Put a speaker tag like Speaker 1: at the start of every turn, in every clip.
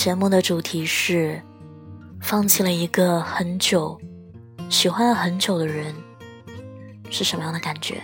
Speaker 1: 节目的主题是：放弃了一个很久、喜欢了很久的人，是什么样的感觉？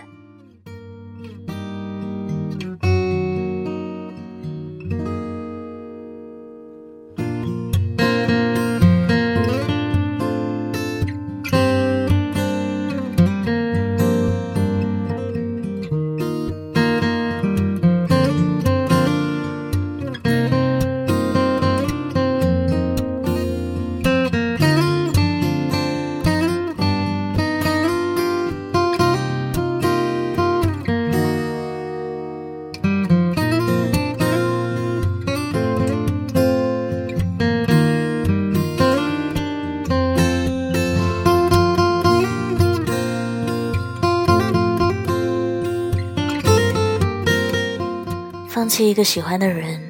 Speaker 1: 弃一个喜欢的人，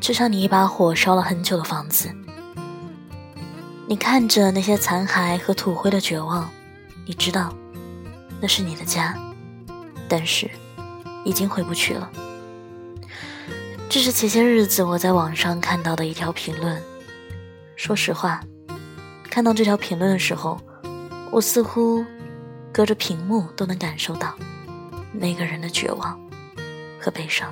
Speaker 1: 就像你一把火烧了很久的房子。你看着那些残骸和土灰的绝望，你知道，那是你的家，但是已经回不去了。这是前些日子我在网上看到的一条评论。说实话，看到这条评论的时候，我似乎隔着屏幕都能感受到那个人的绝望和悲伤。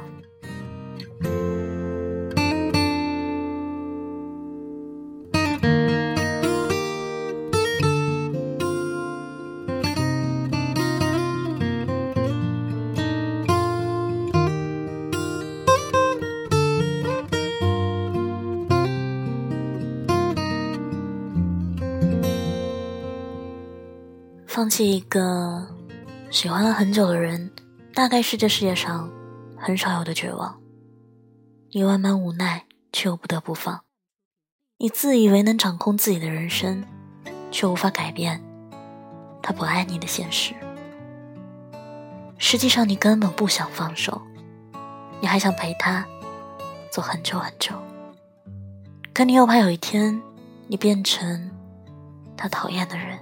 Speaker 1: 放弃一个喜欢了很久的人，大概是这世界上很少有的绝望。你万般无奈，却又不得不放。你自以为能掌控自己的人生，却无法改变他不爱你的现实。实际上，你根本不想放手，你还想陪他走很久很久。可你又怕有一天，你变成他讨厌的人。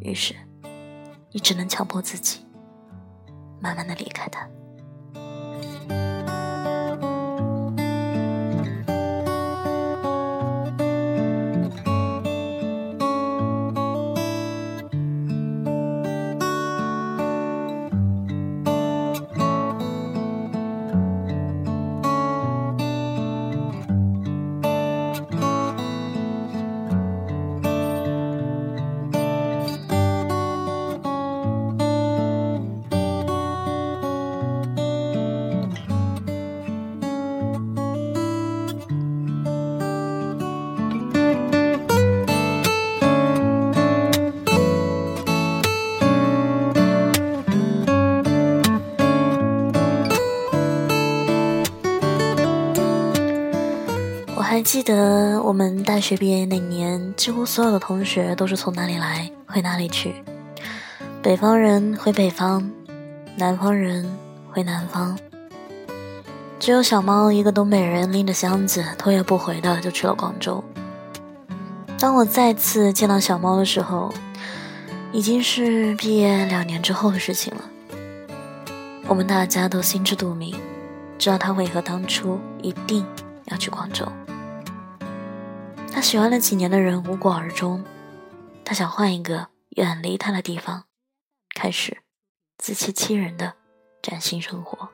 Speaker 1: 于是，你只能强迫自己，慢慢的离开他。我还记得我们大学毕业那年，几乎所有的同学都是从哪里来回哪里去，北方人回北方，南方人回南方，只有小猫一个东北人拎着箱子头也不回的就去了广州。当我再次见到小猫的时候，已经是毕业两年之后的事情了。我们大家都心知肚明，知道他为何当初一定要去广州。他喜欢了几年的人无果而终，他想换一个远离他的地方，开始自欺欺人的崭新生活。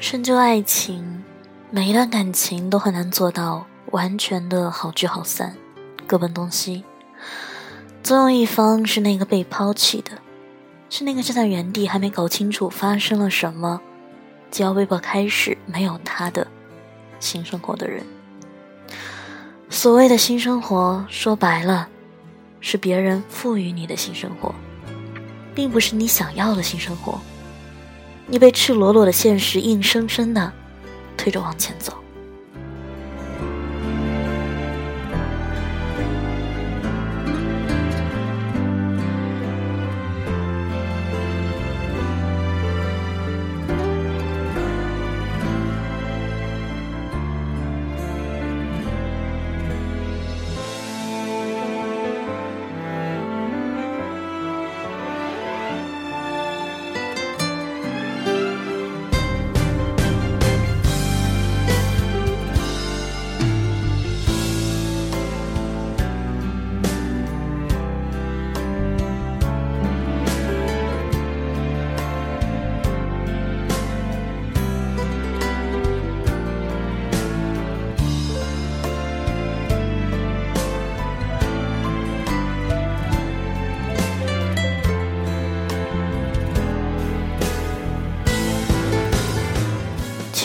Speaker 1: 深究爱情，每一段感情都很难做到完全的好聚好散，各奔东西。总有一方是那个被抛弃的，是那个站在原地还没搞清楚发生了什么，就要被迫开始没有他的新生活的人。所谓的新生活，说白了，是别人赋予你的新生活，并不是你想要的新生活。你被赤裸裸的现实硬生生的推着往前走。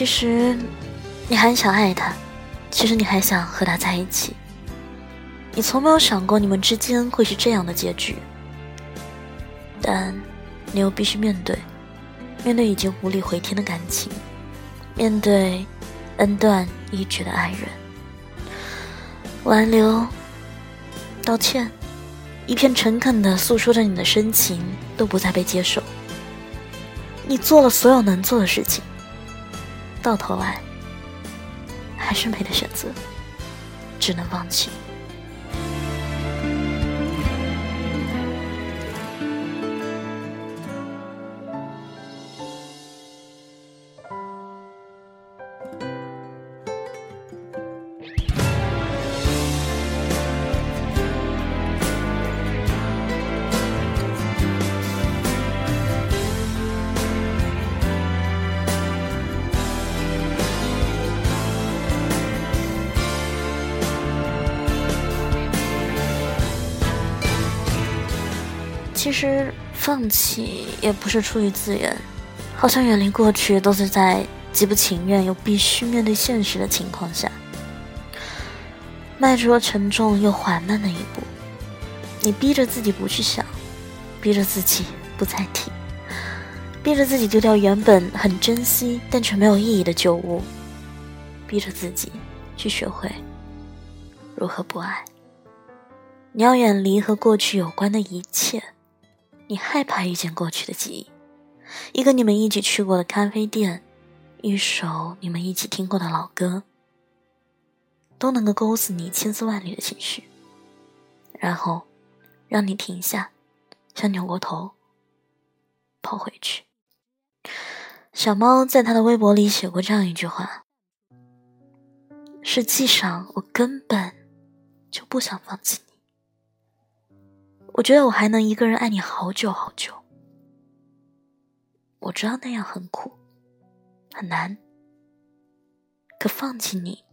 Speaker 1: 其实，你还想爱他，其实你还想和他在一起。你从没有想过你们之间会是这样的结局，但你又必须面对，面对已经无力回天的感情，面对恩断义绝的爱人，挽留、道歉，一片诚恳的诉说着你的深情，都不再被接受。你做了所有能做的事情。到头来，还是没得选择，只能放弃。放弃也不是出于自愿，好像远离过去都是在极不情愿又必须面对现实的情况下，迈出了沉重又缓慢的一步。你逼着自己不去想，逼着自己不再提，逼着自己丢掉原本很珍惜但却没有意义的旧物，逼着自己去学会如何不爱。你要远离和过去有关的一切。你害怕遇见过去的记忆，一个你们一起去过的咖啡店，一首你们一起听过的老歌，都能够勾死你千丝万缕的情绪，然后让你停下，想扭过头跑回去。小猫在他的微博里写过这样一句话：“实际上，我根本就不想放弃你。”我觉得我还能一个人爱你好久好久。我知道那样很苦，很难。可放弃你，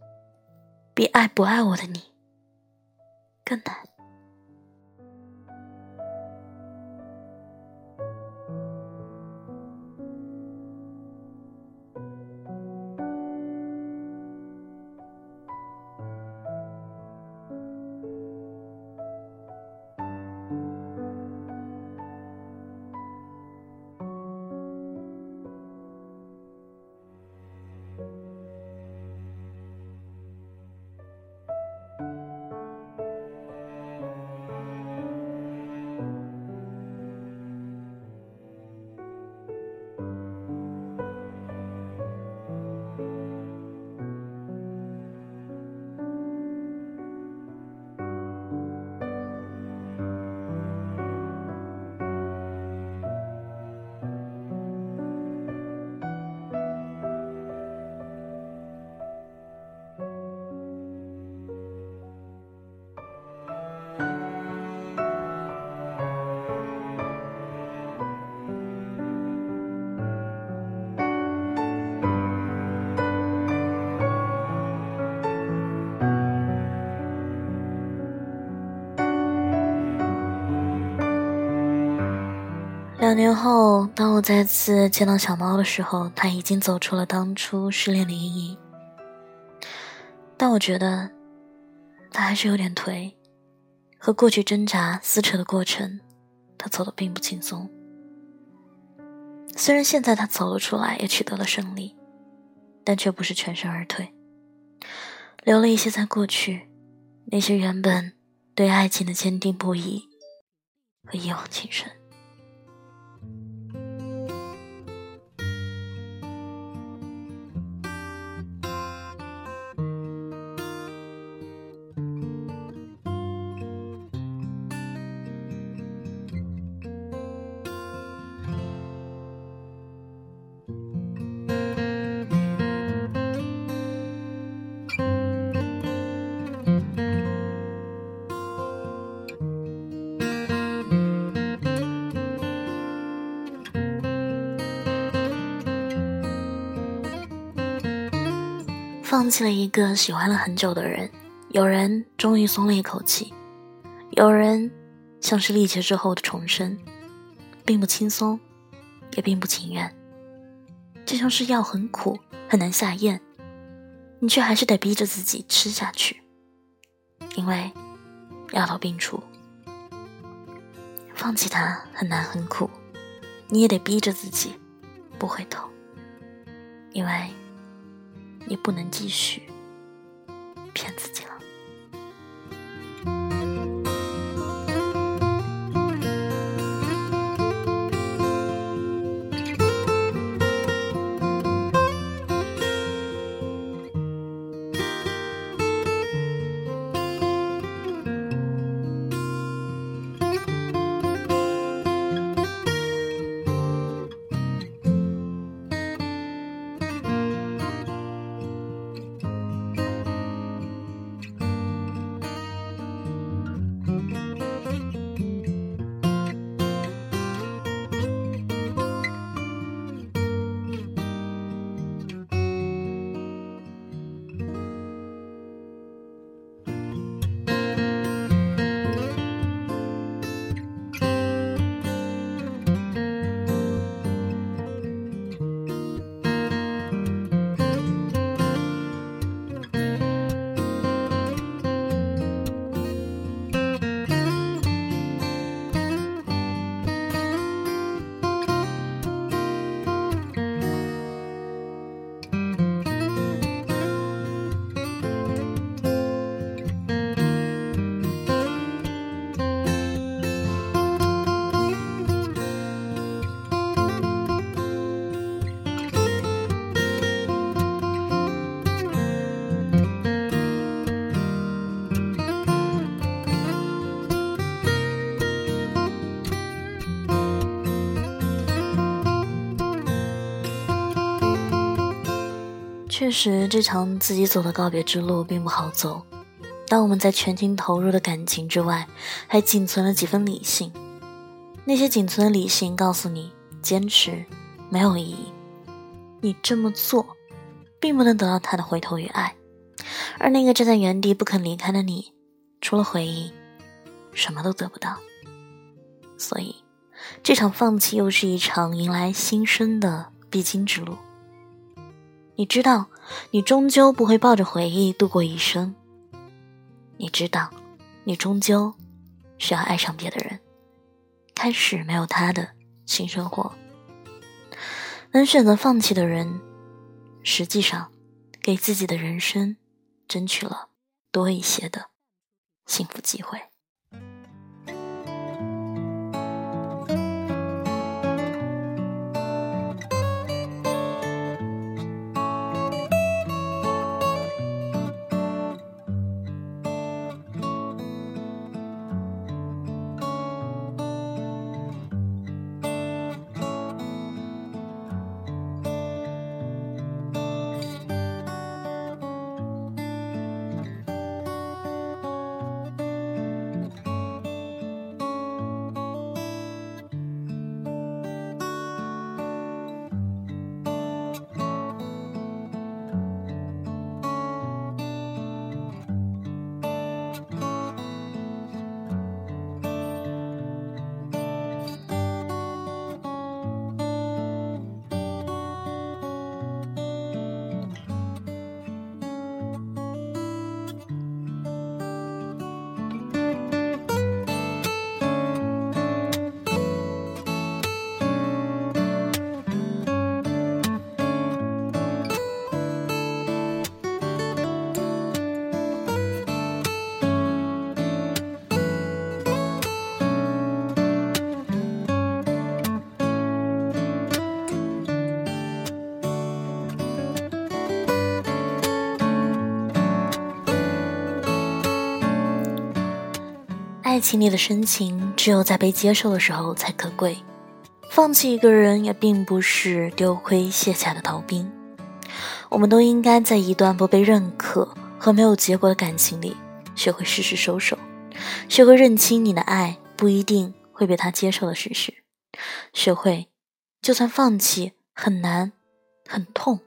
Speaker 1: 比爱不爱我的你更难。年后，当我再次见到小猫的时候，它已经走出了当初失恋的阴影。但我觉得，它还是有点颓，和过去挣扎撕扯的过程，它走的并不轻松。虽然现在它走了出来，也取得了胜利，但却不是全身而退，留了一些在过去，那些原本对爱情的坚定不移和一往情深。放弃了一个喜欢了很久的人，有人终于松了一口气，有人像是历劫之后的重生，并不轻松，也并不情愿，就像是药很苦很难下咽，你却还是得逼着自己吃下去，因为药到病除。放弃它很难很苦，你也得逼着自己不回头，因为。也不能继续骗自己了。确实，这场自己走的告别之路并不好走。当我们在全情投入的感情之外，还仅存了几分理性，那些仅存的理性告诉你，坚持没有意义。你这么做，并不能得到他的回头与爱。而那个站在原地不肯离开的你，除了回忆，什么都得不到。所以，这场放弃又是一场迎来新生的必经之路。你知道，你终究不会抱着回忆度过一生。你知道，你终究需要爱上别的人，开始没有他的新生活。能选择放弃的人，实际上给自己的人生争取了多一些的幸福机会。爱情里的深情，只有在被接受的时候才可贵。放弃一个人，也并不是丢盔卸甲的逃兵。我们都应该在一段不被认可和没有结果的感情里，学会适时收手，学会认清你的爱不一定会被他接受的事实，学会就算放弃很难、很痛，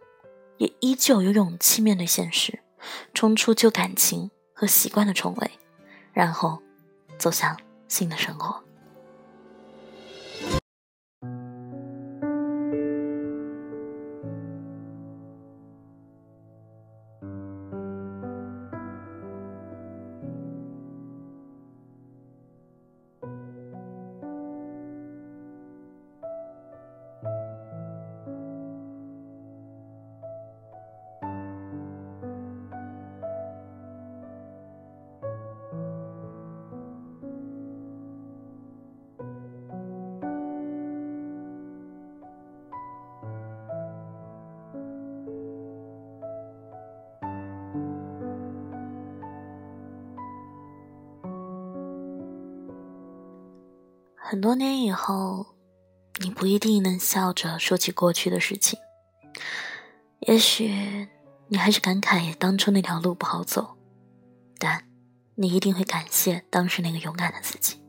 Speaker 1: 也依旧有勇气面对现实，冲出旧感情和习惯的重围，然后。走向新的生活。很多年以后，你不一定能笑着说起过去的事情。也许你还是感慨当初那条路不好走，但你一定会感谢当时那个勇敢的自己。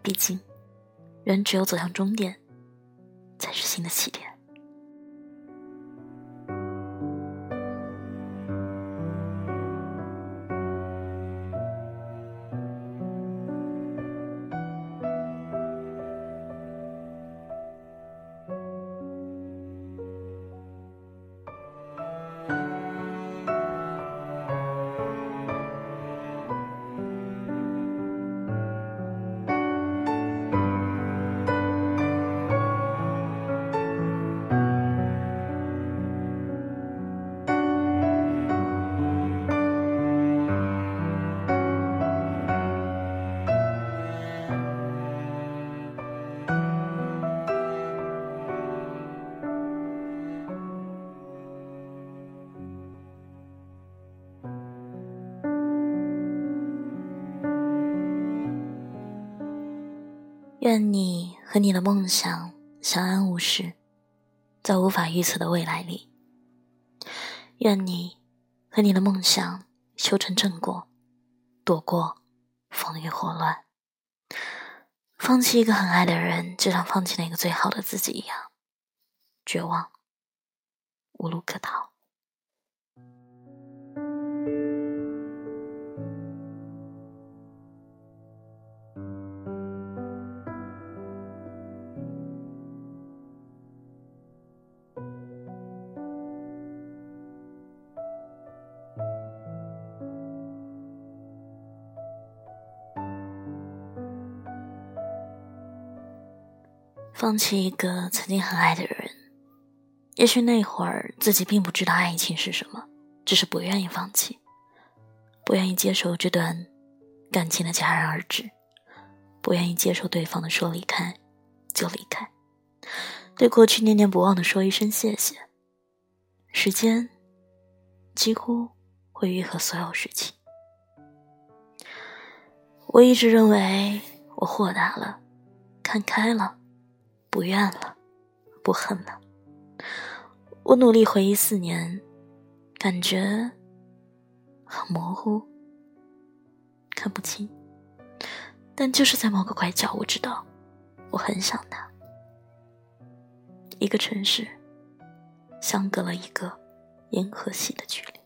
Speaker 1: 毕竟，人只有走向终点，才是新的起点。愿你和你的梦想相安无事，在无法预测的未来里。愿你和你的梦想修成正果，躲过风雨火乱。放弃一个很爱的人，就像放弃那个最好的自己一样，绝望，无路可逃。放弃一个曾经很爱的人，也许那会儿自己并不知道爱情是什么，只是不愿意放弃，不愿意接受这段感情的戛然而止，不愿意接受对方的说离开就离开，对过去念念不忘的说一声谢谢。时间几乎会愈合所有事情。我一直认为我豁达了，看开了。不怨了，不恨了。我努力回忆四年，感觉很模糊，看不清。但就是在某个拐角，我知道我很想他。一个城市，相隔了一个银河系的距离。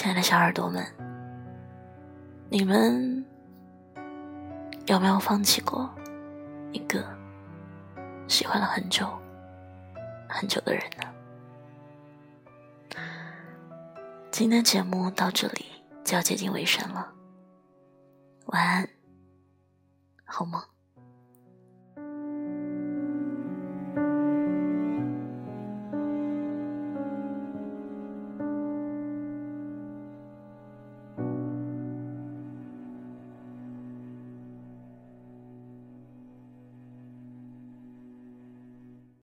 Speaker 1: 亲爱的小耳朵们，你们有没有放弃过一个喜欢了很久很久的人呢？今天节目到这里就要接近尾声了，晚安，好梦。